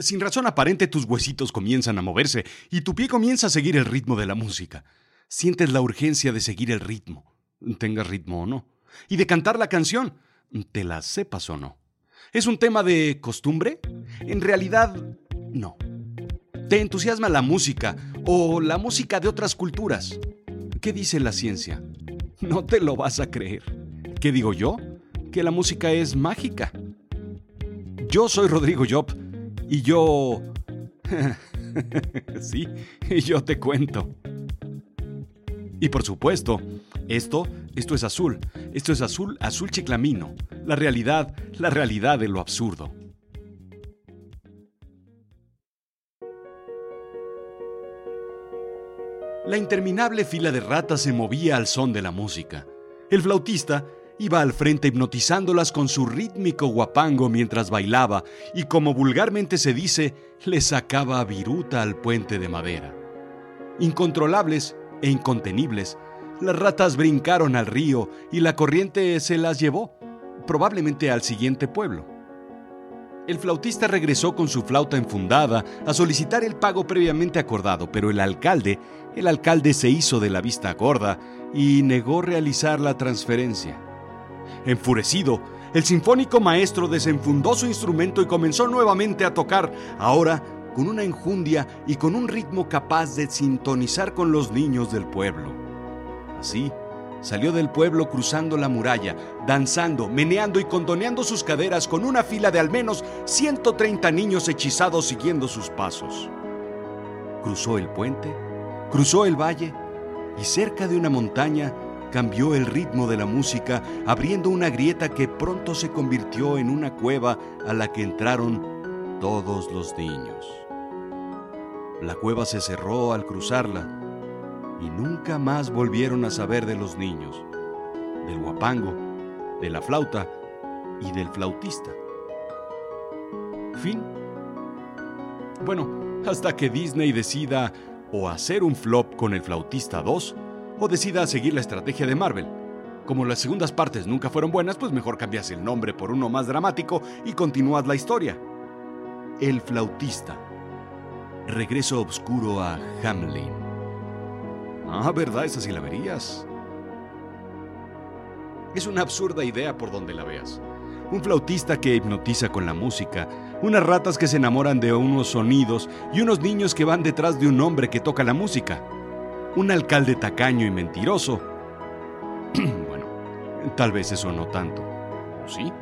Sin razón aparente tus huesitos comienzan a moverse y tu pie comienza a seguir el ritmo de la música. Sientes la urgencia de seguir el ritmo, tengas ritmo o no, y de cantar la canción, te la sepas o no. ¿Es un tema de costumbre? En realidad, no. ¿Te entusiasma la música o la música de otras culturas? ¿Qué dice la ciencia? No te lo vas a creer. ¿Qué digo yo? Que la música es mágica. Yo soy Rodrigo Job y yo... sí, yo te cuento. Y por supuesto, esto, esto es azul. Esto es azul, azul chiclamino. La realidad, la realidad de lo absurdo. La interminable fila de ratas se movía al son de la música. El flautista iba al frente hipnotizándolas con su rítmico guapango mientras bailaba y como vulgarmente se dice, le sacaba viruta al puente de madera. Incontrolables e incontenibles, las ratas brincaron al río y la corriente se las llevó, probablemente al siguiente pueblo. El flautista regresó con su flauta enfundada a solicitar el pago previamente acordado, pero el alcalde, el alcalde se hizo de la vista gorda y negó realizar la transferencia. Enfurecido, el sinfónico maestro desenfundó su instrumento y comenzó nuevamente a tocar, ahora con una enjundia y con un ritmo capaz de sintonizar con los niños del pueblo. Así, salió del pueblo cruzando la muralla, danzando, meneando y condoneando sus caderas con una fila de al menos 130 niños hechizados siguiendo sus pasos. Cruzó el puente, cruzó el valle y cerca de una montaña cambió el ritmo de la música, abriendo una grieta que pronto se convirtió en una cueva a la que entraron todos los niños. La cueva se cerró al cruzarla y nunca más volvieron a saber de los niños, del guapango, de la flauta y del flautista. Fin. Bueno, hasta que Disney decida o hacer un flop con el flautista 2 o decida seguir la estrategia de Marvel. Como las segundas partes nunca fueron buenas, pues mejor cambias el nombre por uno más dramático y continúas la historia. El flautista. Regreso oscuro a Hamlin. Ah, ¿verdad? Esa sí la verías. Es una absurda idea por donde la veas. Un flautista que hipnotiza con la música, unas ratas que se enamoran de unos sonidos y unos niños que van detrás de un hombre que toca la música un alcalde tacaño y mentiroso. bueno, tal vez eso no tanto, ¿sí?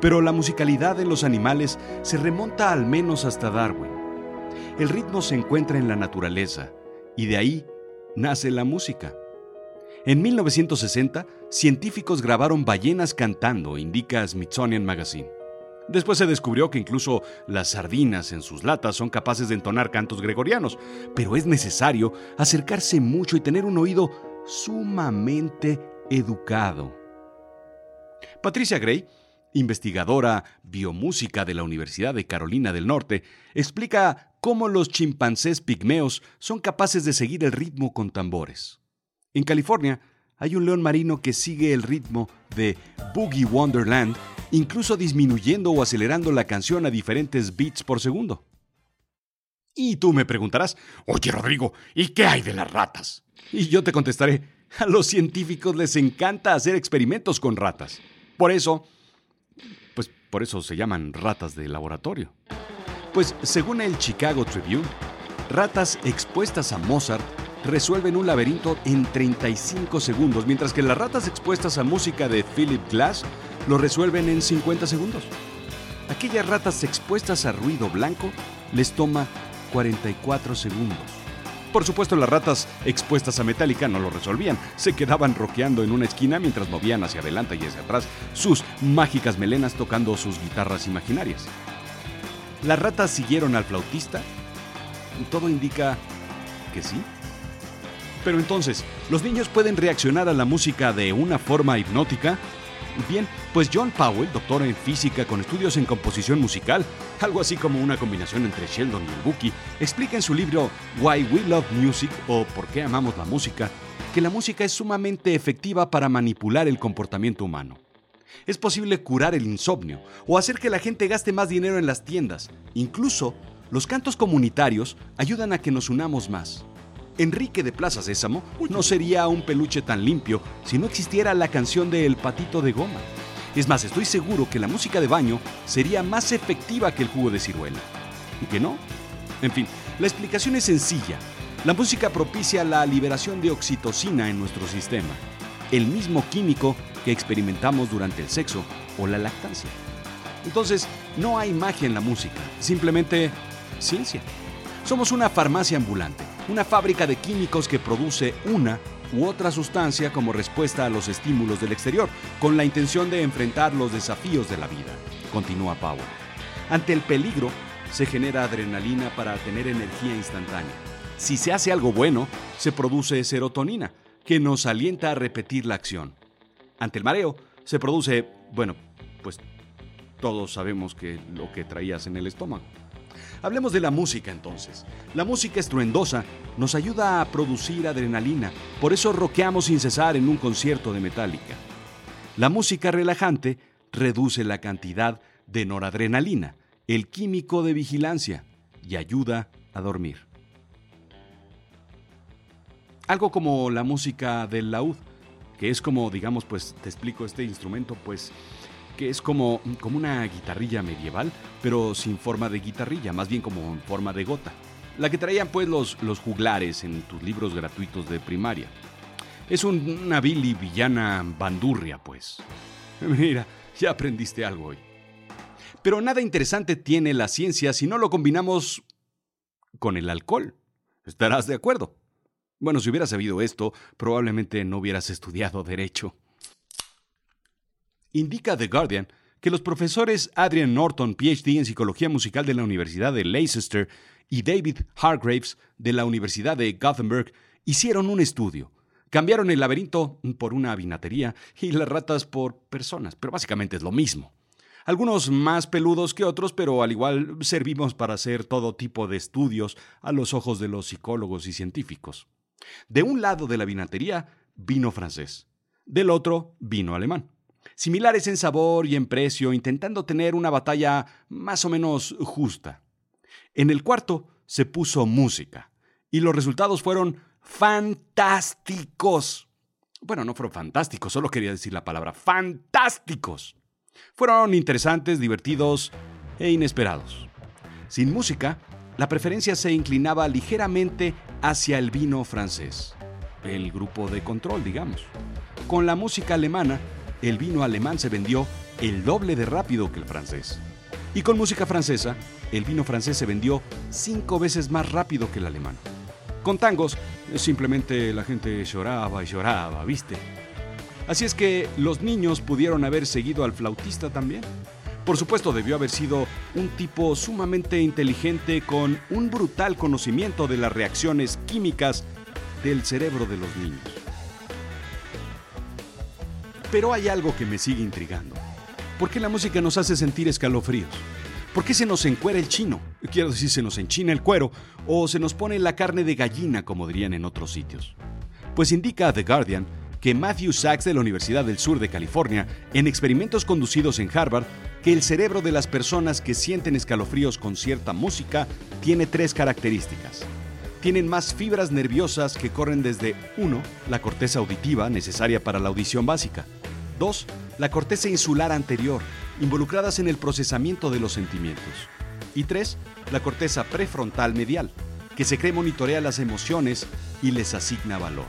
Pero la musicalidad en los animales se remonta al menos hasta Darwin. El ritmo se encuentra en la naturaleza y de ahí nace la música. En 1960, científicos grabaron ballenas cantando, indica Smithsonian Magazine. Después se descubrió que incluso las sardinas en sus latas son capaces de entonar cantos gregorianos, pero es necesario acercarse mucho y tener un oído sumamente educado. Patricia Gray, investigadora biomúsica de la Universidad de Carolina del Norte, explica cómo los chimpancés pigmeos son capaces de seguir el ritmo con tambores. En California, hay un león marino que sigue el ritmo de Boogie Wonderland, incluso disminuyendo o acelerando la canción a diferentes beats por segundo. Y tú me preguntarás, oye Rodrigo, ¿y qué hay de las ratas? Y yo te contestaré, a los científicos les encanta hacer experimentos con ratas. Por eso, pues por eso se llaman ratas de laboratorio. Pues según el Chicago Tribune, ratas expuestas a Mozart resuelven un laberinto en 35 segundos, mientras que las ratas expuestas a música de Philip Glass lo resuelven en 50 segundos. Aquellas ratas expuestas a ruido blanco les toma 44 segundos. Por supuesto, las ratas expuestas a metálica no lo resolvían. Se quedaban roqueando en una esquina mientras movían hacia adelante y hacia atrás sus mágicas melenas tocando sus guitarras imaginarias. Las ratas siguieron al flautista. Todo indica que sí. Pero entonces, ¿los niños pueden reaccionar a la música de una forma hipnótica? Bien, pues John Powell, doctor en física con estudios en composición musical, algo así como una combinación entre Sheldon y el Buki, explica en su libro Why We Love Music o Por qué amamos la música, que la música es sumamente efectiva para manipular el comportamiento humano. Es posible curar el insomnio o hacer que la gente gaste más dinero en las tiendas. Incluso, los cantos comunitarios ayudan a que nos unamos más. Enrique de Plaza Sésamo no sería un peluche tan limpio si no existiera la canción de El Patito de Goma. Es más, estoy seguro que la música de baño sería más efectiva que el jugo de ciruela. ¿Y que no? En fin, la explicación es sencilla. La música propicia la liberación de oxitocina en nuestro sistema, el mismo químico que experimentamos durante el sexo o la lactancia. Entonces, no hay magia en la música, simplemente ciencia. Somos una farmacia ambulante, una fábrica de químicos que produce una u otra sustancia como respuesta a los estímulos del exterior, con la intención de enfrentar los desafíos de la vida, continúa Powell. Ante el peligro, se genera adrenalina para tener energía instantánea. Si se hace algo bueno, se produce serotonina, que nos alienta a repetir la acción. Ante el mareo, se produce, bueno, pues todos sabemos que lo que traías en el estómago. Hablemos de la música entonces. La música estruendosa nos ayuda a producir adrenalina, por eso roqueamos sin cesar en un concierto de Metallica. La música relajante reduce la cantidad de noradrenalina, el químico de vigilancia, y ayuda a dormir. Algo como la música del laúd, que es como, digamos, pues te explico este instrumento, pues que es como, como una guitarrilla medieval, pero sin forma de guitarrilla, más bien como en forma de gota. La que traían pues los, los juglares en tus libros gratuitos de primaria. Es una vil y villana bandurria, pues. Mira, ya aprendiste algo hoy. Pero nada interesante tiene la ciencia si no lo combinamos con el alcohol. ¿Estarás de acuerdo? Bueno, si hubieras sabido esto, probablemente no hubieras estudiado derecho. Indica The Guardian que los profesores Adrian Norton, PhD en Psicología Musical de la Universidad de Leicester, y David Hargraves de la Universidad de Gothenburg hicieron un estudio. Cambiaron el laberinto por una vinatería y las ratas por personas, pero básicamente es lo mismo. Algunos más peludos que otros, pero al igual servimos para hacer todo tipo de estudios a los ojos de los psicólogos y científicos. De un lado de la vinatería, vino francés. Del otro, vino alemán. Similares en sabor y en precio, intentando tener una batalla más o menos justa. En el cuarto se puso música y los resultados fueron fantásticos. Bueno, no fueron fantásticos, solo quería decir la palabra fantásticos. Fueron interesantes, divertidos e inesperados. Sin música, la preferencia se inclinaba ligeramente hacia el vino francés, el grupo de control, digamos. Con la música alemana, el vino alemán se vendió el doble de rápido que el francés. Y con música francesa, el vino francés se vendió cinco veces más rápido que el alemán. Con tangos, simplemente la gente lloraba y lloraba, ¿viste? Así es que los niños pudieron haber seguido al flautista también. Por supuesto, debió haber sido un tipo sumamente inteligente con un brutal conocimiento de las reacciones químicas del cerebro de los niños. Pero hay algo que me sigue intrigando. ¿Por qué la música nos hace sentir escalofríos? ¿Por qué se nos encuera el chino? Quiero decir, se nos enchina el cuero o se nos pone la carne de gallina, como dirían en otros sitios. Pues indica a The Guardian que Matthew Sachs de la Universidad del Sur de California, en experimentos conducidos en Harvard, que el cerebro de las personas que sienten escalofríos con cierta música tiene tres características. Tienen más fibras nerviosas que corren desde 1. La corteza auditiva necesaria para la audición básica. 2. La corteza insular anterior, involucradas en el procesamiento de los sentimientos. Y 3. La corteza prefrontal medial, que se cree monitorea las emociones y les asigna valor.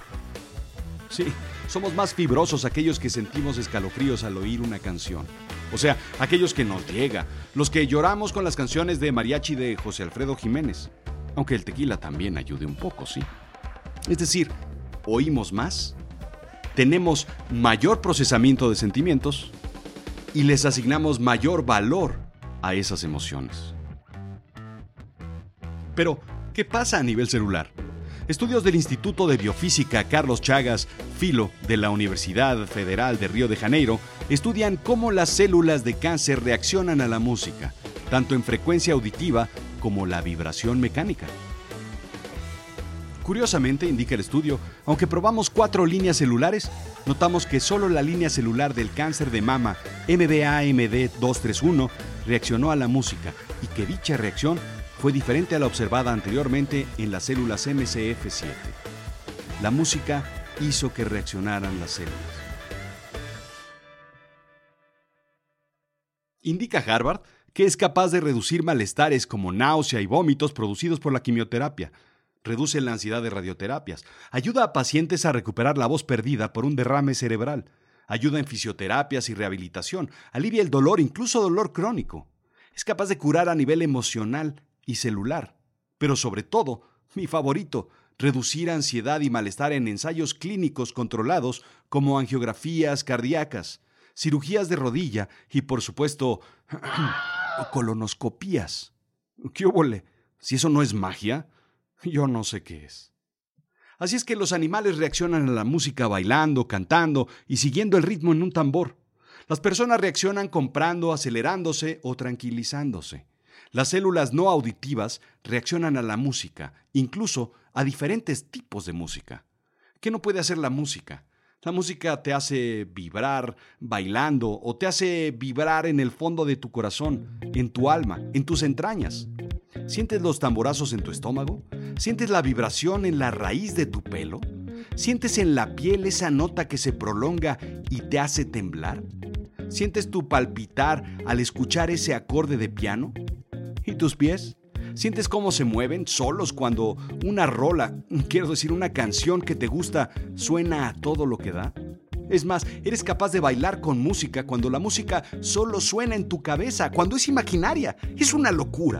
Sí, somos más fibrosos aquellos que sentimos escalofríos al oír una canción. O sea, aquellos que nos llega, los que lloramos con las canciones de mariachi de José Alfredo Jiménez. Aunque el tequila también ayude un poco, sí. Es decir, oímos más, tenemos mayor procesamiento de sentimientos y les asignamos mayor valor a esas emociones. Pero, ¿qué pasa a nivel celular? Estudios del Instituto de Biofísica Carlos Chagas Filo de la Universidad Federal de Río de Janeiro estudian cómo las células de cáncer reaccionan a la música, tanto en frecuencia auditiva como la vibración mecánica. Curiosamente, indica el estudio, aunque probamos cuatro líneas celulares, notamos que solo la línea celular del cáncer de mama MBAMD231 reaccionó a la música y que dicha reacción fue diferente a la observada anteriormente en las células MCF7. La música hizo que reaccionaran las células. Indica Harvard que es capaz de reducir malestares como náusea y vómitos producidos por la quimioterapia. Reduce la ansiedad de radioterapias. Ayuda a pacientes a recuperar la voz perdida por un derrame cerebral. Ayuda en fisioterapias y rehabilitación. Alivia el dolor, incluso dolor crónico. Es capaz de curar a nivel emocional y celular. Pero sobre todo, mi favorito, reducir ansiedad y malestar en ensayos clínicos controlados como angiografías cardíacas, cirugías de rodilla y, por supuesto, colonoscopías. ¿Qué óvole? Si eso no es magia, yo no sé qué es. Así es que los animales reaccionan a la música bailando, cantando y siguiendo el ritmo en un tambor. Las personas reaccionan comprando, acelerándose o tranquilizándose. Las células no auditivas reaccionan a la música, incluso a diferentes tipos de música. ¿Qué no puede hacer la música? La música te hace vibrar bailando o te hace vibrar en el fondo de tu corazón, en tu alma, en tus entrañas. ¿Sientes los tamborazos en tu estómago? ¿Sientes la vibración en la raíz de tu pelo? ¿Sientes en la piel esa nota que se prolonga y te hace temblar? ¿Sientes tu palpitar al escuchar ese acorde de piano? ¿Y tus pies? ¿Sientes cómo se mueven solos cuando una rola, quiero decir una canción que te gusta, suena a todo lo que da? Es más, eres capaz de bailar con música cuando la música solo suena en tu cabeza, cuando es imaginaria. Es una locura.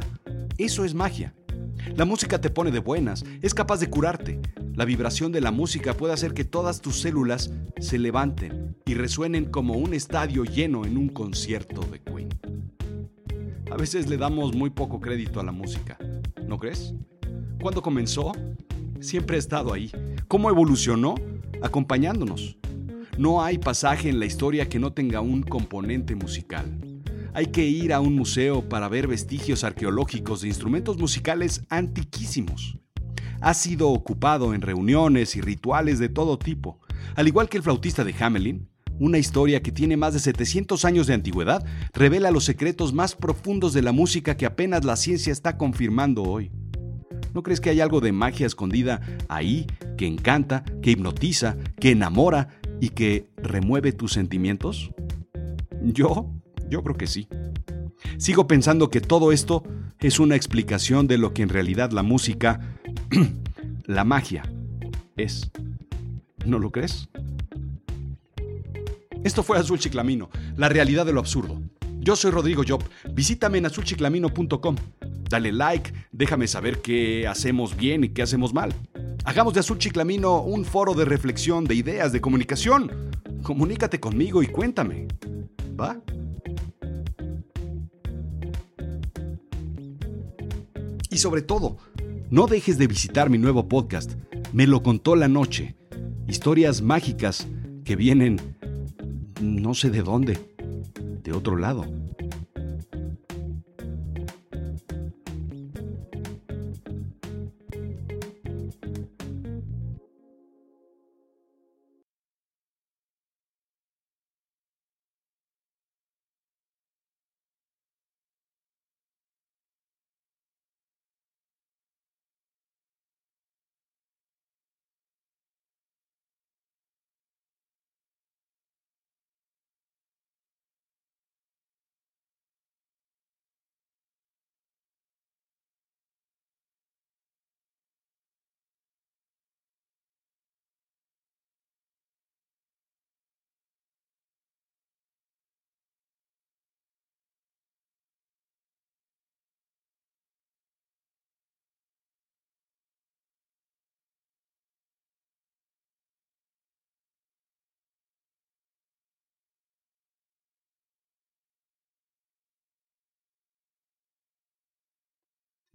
Eso es magia. La música te pone de buenas, es capaz de curarte. La vibración de la música puede hacer que todas tus células se levanten y resuenen como un estadio lleno en un concierto de Queen. A veces le damos muy poco crédito a la música, ¿no crees? ¿Cuándo comenzó? Siempre ha estado ahí. ¿Cómo evolucionó? Acompañándonos. No hay pasaje en la historia que no tenga un componente musical. Hay que ir a un museo para ver vestigios arqueológicos de instrumentos musicales antiquísimos. Ha sido ocupado en reuniones y rituales de todo tipo. Al igual que el flautista de Hamelin, una historia que tiene más de 700 años de antigüedad, revela los secretos más profundos de la música que apenas la ciencia está confirmando hoy. ¿No crees que hay algo de magia escondida ahí que encanta, que hipnotiza, que enamora y que remueve tus sentimientos? Yo yo creo que sí. Sigo pensando que todo esto es una explicación de lo que en realidad la música, la magia, es. ¿No lo crees? Esto fue Azul Chiclamino, la realidad de lo absurdo. Yo soy Rodrigo Job. Visítame en azulchiclamino.com. Dale like, déjame saber qué hacemos bien y qué hacemos mal. Hagamos de Azul Chiclamino un foro de reflexión, de ideas, de comunicación. Comunícate conmigo y cuéntame. ¿Va? Y sobre todo, no dejes de visitar mi nuevo podcast. Me lo contó la noche. Historias mágicas que vienen no sé de dónde, de otro lado.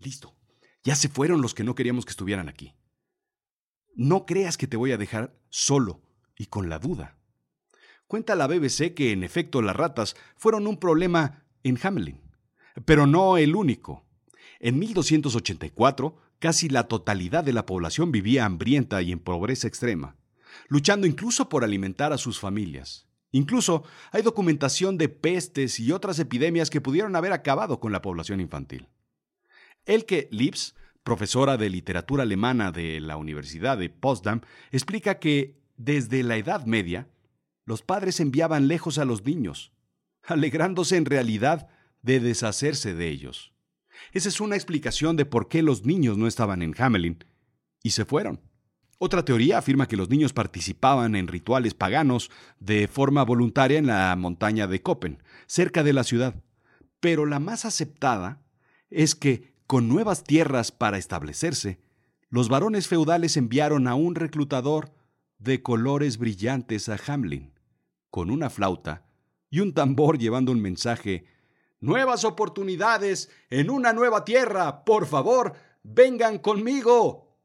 Listo. Ya se fueron los que no queríamos que estuvieran aquí. No creas que te voy a dejar solo y con la duda. Cuenta la BBC que en efecto las ratas fueron un problema en Hamelin, pero no el único. En 1284, casi la totalidad de la población vivía hambrienta y en pobreza extrema, luchando incluso por alimentar a sus familias. Incluso hay documentación de pestes y otras epidemias que pudieron haber acabado con la población infantil. Elke Lips, profesora de literatura alemana de la Universidad de Potsdam, explica que desde la Edad Media, los padres enviaban lejos a los niños, alegrándose en realidad de deshacerse de ellos. Esa es una explicación de por qué los niños no estaban en Hamelin y se fueron. Otra teoría afirma que los niños participaban en rituales paganos de forma voluntaria en la montaña de Copen, cerca de la ciudad. Pero la más aceptada es que, con nuevas tierras para establecerse, los varones feudales enviaron a un reclutador de colores brillantes a Hamlin, con una flauta y un tambor llevando un mensaje Nuevas oportunidades en una nueva tierra. Por favor, vengan conmigo.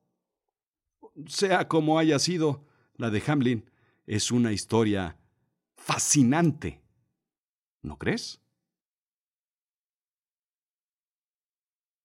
Sea como haya sido, la de Hamlin es una historia fascinante. ¿No crees?